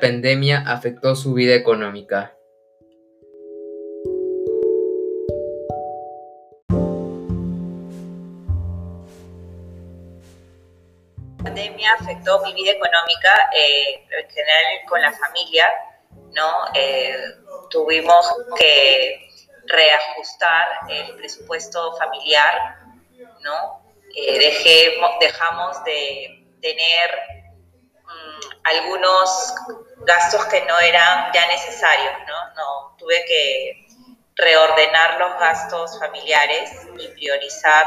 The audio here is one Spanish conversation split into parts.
pandemia afectó su vida económica? La pandemia afectó mi vida económica, eh, en general con la familia, ¿no? Eh, tuvimos que reajustar el presupuesto familiar, ¿no? Eh, dejamos de tener algunos gastos que no eran ya necesarios, ¿no? tuve que reordenar los gastos familiares y priorizar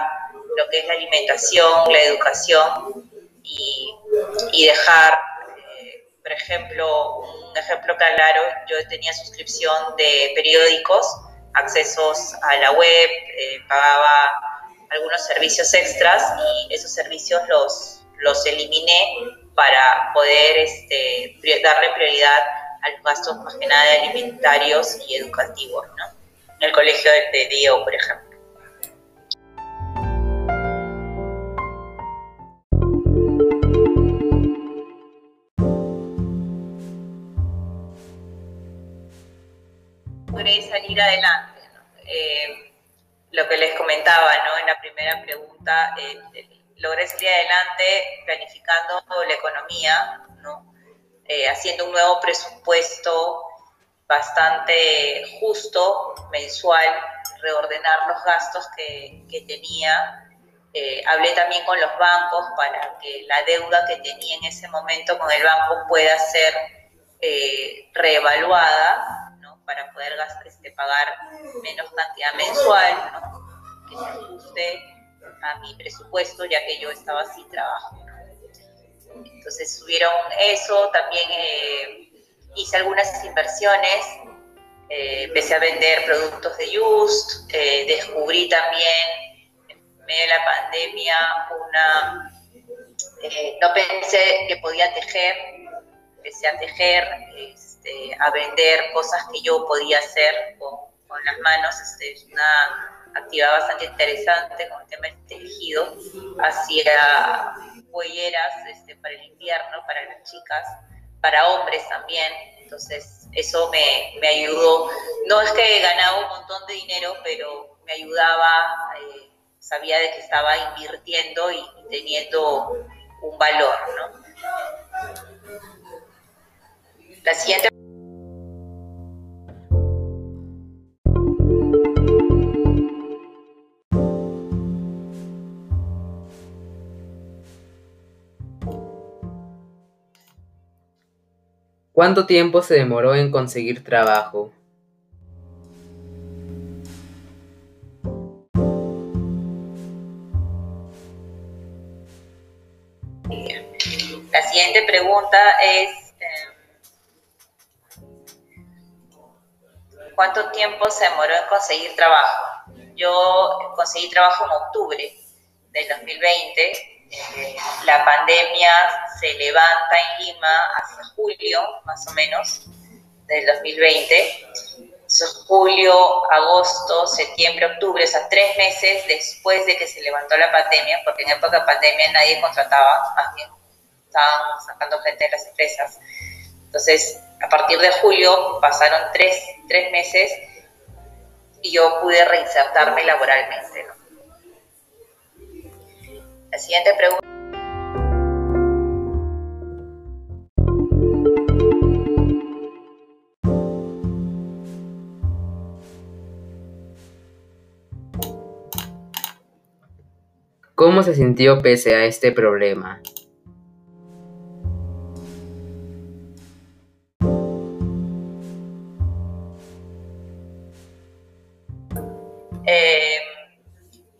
lo que es la alimentación, la educación y, dejar, eh, por ejemplo, un ejemplo claro, yo tenía suscripción de periódicos, accesos a la web, eh, pagaba algunos servicios extras y esos servicios los, los eliminé para poder este, darle prioridad a los gastos más que nada alimentarios y educativos, ¿no? En el colegio de, de Diego, por ejemplo. Salir adelante. Eh, lo que les comentaba ¿no? en la primera pregunta, eh, logré salir adelante planificando la economía, ¿no? Eh, haciendo un nuevo presupuesto bastante justo, mensual, reordenar los gastos que, que tenía. Eh, hablé también con los bancos para que la deuda que tenía en ese momento con el banco pueda ser eh, reevaluada, para poder gastar, este, pagar menos cantidad mensual, que se ajuste a mi presupuesto, ya que yo estaba sin trabajo. Entonces subieron eso, también eh, hice algunas inversiones, eh, empecé a vender productos de Just, eh, descubrí también en medio de la pandemia una, no pensé que podía tejer, empecé a tejer, este, a vender cosas que yo podía hacer con, las manos, este, es una actividad bastante interesante con el tema del tejido, hacía huelleras este, para el invierno, para las chicas, para hombres también, entonces eso me, me ayudó. No es que ganaba un montón de dinero, pero me ayudaba, eh, sabía de que estaba invirtiendo y, teniendo un valor, ¿no? La siguiente ¿Cuánto tiempo se demoró en conseguir trabajo? La siguiente pregunta es, em, ¿cuánto tiempo se demoró en conseguir trabajo? Yo conseguí trabajo en octubre del 2020 la pandemia se levanta en Lima hacia julio, más o menos, del 2020. julio, agosto, septiembre, octubre, o sea, tres meses después de que se levantó la pandemia, porque en época de pandemia nadie contrataba, más bien estaban sacando gente de las empresas. Entonces, a partir de julio pasaron tres, tres meses y yo pude reinsertarme laboralmente. ¿no? La siguiente pregunta. ¿Cómo se sintió pese a este problema? Eh,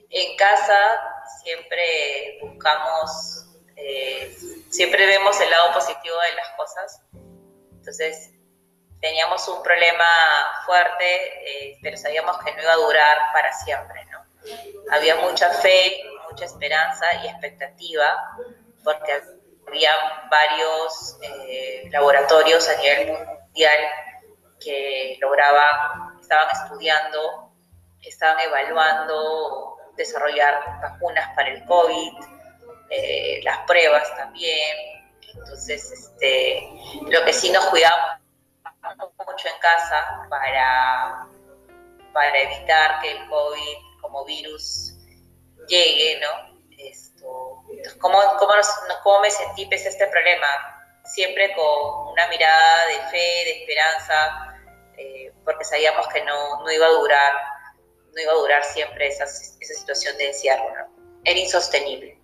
en casa siempre buscamos, eh, siempre vemos el lado positivo de las cosas. Entonces, teníamos un problema fuerte, eh, pero sabíamos que no iba a durar para siempre, ¿no? Había mucha fe, mucha esperanza y expectativa, porque había varios eh, laboratorios a nivel mundial que lograban, estaban estudiando, estaban evaluando desarrollar vacunas para el COVID, eh, las pruebas también, Entonces, este, lo que sí nos cuidamos mucho en casa para, para evitar que el COVID como virus llegue, ¿no? Esto, ¿cómo, cómo, ¿Cómo me sentí este problema? Siempre con una mirada de fe, de esperanza, eh, porque sabíamos que no, no, iba a durar, no iba a durar siempre esa, esa situación de encierro, ¿no? Era insostenible.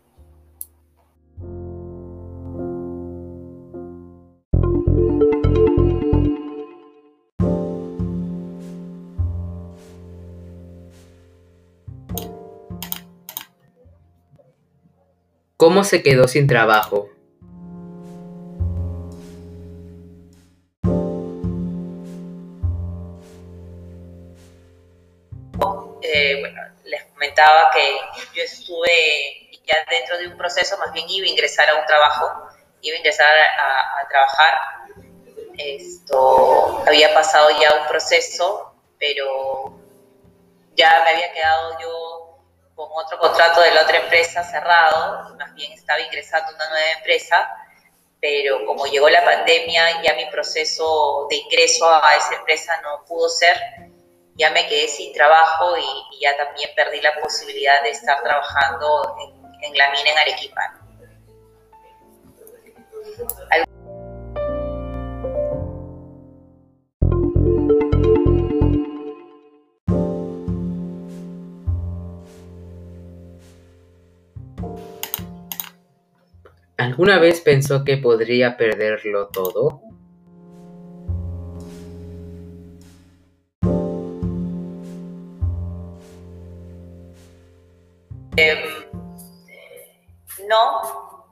¿Cómo se quedó sin trabajo? Eh, les comentaba que yo estuve ya dentro de un proceso, más bien iba a ingresar a un trabajo, iba a ingresar a, trabajar. Esto había pasado ya un proceso, pero ya me había quedado yo con otro contrato de la otra empresa cerrado, más bien estaba ingresando a una nueva empresa, pero como llegó la pandemia, ya mi proceso de ingreso a esa empresa no pudo ser ya me quedé sin trabajo y, ya también perdí la posibilidad de estar trabajando en, la mina en Arequipa. ¿Alguna vez pensó que podría perderlo todo? Em, no,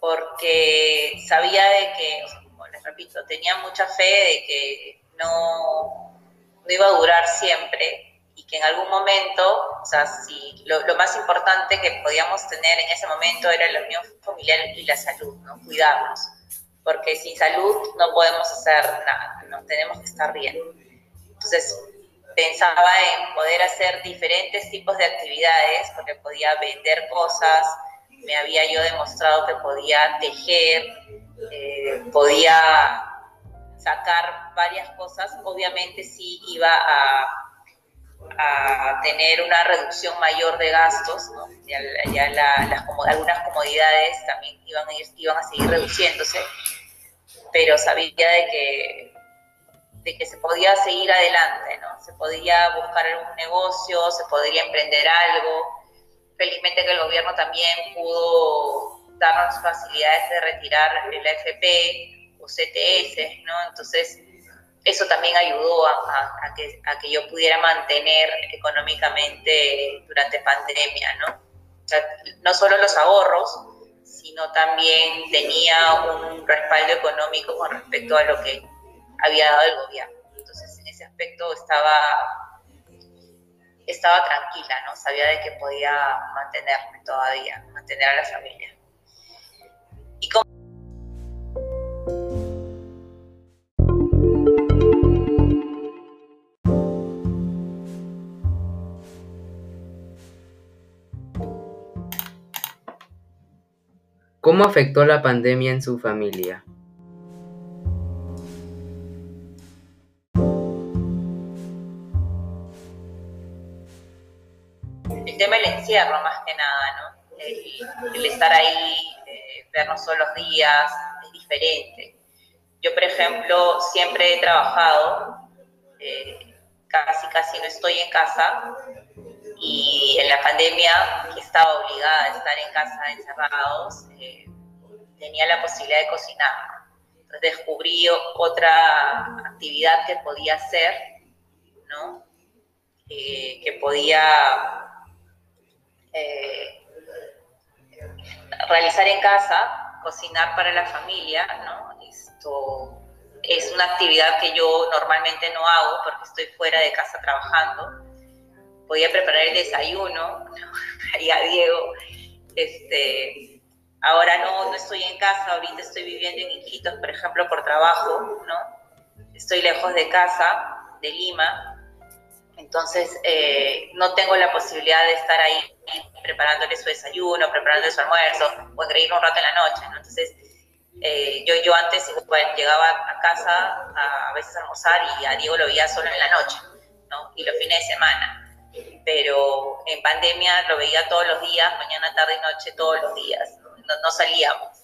porque sabía de que, como les repito, tenía mucha fe de que no, no iba a durar siempre y que en algún momento, o sea, si lo, más importante que podíamos tener en ese momento era la unión familiar y la salud, ¿no? Cuidarnos, porque sin salud no podemos hacer nada, ¿no? Tenemos que estar bien. Entonces, pensaba en poder hacer diferentes tipos de actividades, porque podía vender cosas, me había yo demostrado que podía tejer, eh, podía sacar varias cosas, obviamente sí iba a, tener una reducción mayor de gastos, ya, las, algunas comodidades también iban a, ir, iban a seguir reduciéndose, pero sabía de que de que se podía seguir adelante, ¿no? Se podía buscar algún negocio, se podría emprender algo. Felizmente que el gobierno también pudo darnos facilidades de retirar el AFP o CTS, ¿no? Entonces, eso también ayudó a, que, a que yo pudiera mantener económicamente durante pandemia, ¿no? O sea, no solo los ahorros, sino también tenía un respaldo económico con respecto a lo que había dado el gobierno. Entonces, en ese aspecto estaba, estaba tranquila, ¿no? Sabía de que podía mantenerme todavía, mantener a la familia. ¿Cómo afectó la pandemia en su familia? Encierro más que nada, ¿no? El, estar ahí, eh, vernos todos los días, es diferente. Yo, por ejemplo, siempre he trabajado, eh, casi, casi no estoy en casa, y en la pandemia, que estaba obligada a estar en casa encerrados, eh, tenía la posibilidad de cocinar. Entonces descubrí otra actividad que podía hacer, ¿no? que podía realizar en casa, cocinar para la familia, ¿no? Esto es una actividad que yo normalmente no hago porque estoy fuera de casa trabajando. Podía preparar el desayuno, a Diego, este, ahora no, no estoy en casa, ahorita estoy viviendo en Iquitos, por ejemplo, por trabajo, ¿no? Estoy lejos de casa, de Lima, entonces, eh, no tengo la posibilidad de estar ahí preparándole su desayuno, preparándole su almuerzo o engreírlo un rato en la noche. Entonces, Eh, yo, yo antes llegaba a casa a, veces a almorzar y a Diego lo veía solo en la noche, ¿no? Y los fines de semana. Pero en pandemia lo veía todos los días, mañana, tarde y noche, todos los días. No, no salíamos.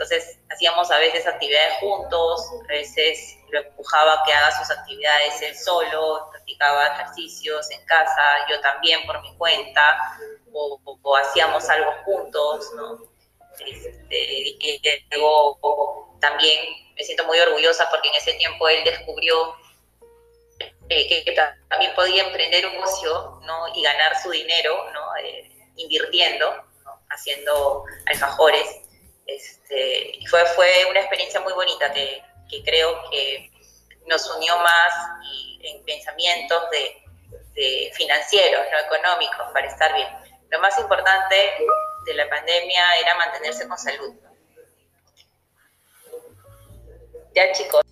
Entonces hacíamos a veces actividades juntos, a veces lo empujaba a que haga sus actividades él solo, practicaba ejercicios en casa, yo también por mi cuenta, o, hacíamos algo juntos, ¿no? Este, y también me siento muy orgullosa porque en ese tiempo él descubrió eh, que, también podía emprender un negocio ¿no? y ganar su dinero ¿no? Eh, invirtiendo, haciendo alfajores. Este, y fue, fue una experiencia muy bonita que, creo que nos unió más en pensamientos de financieros, no económicos, para estar bien. Lo más importante de la pandemia era mantenerse con salud. Ya chicos.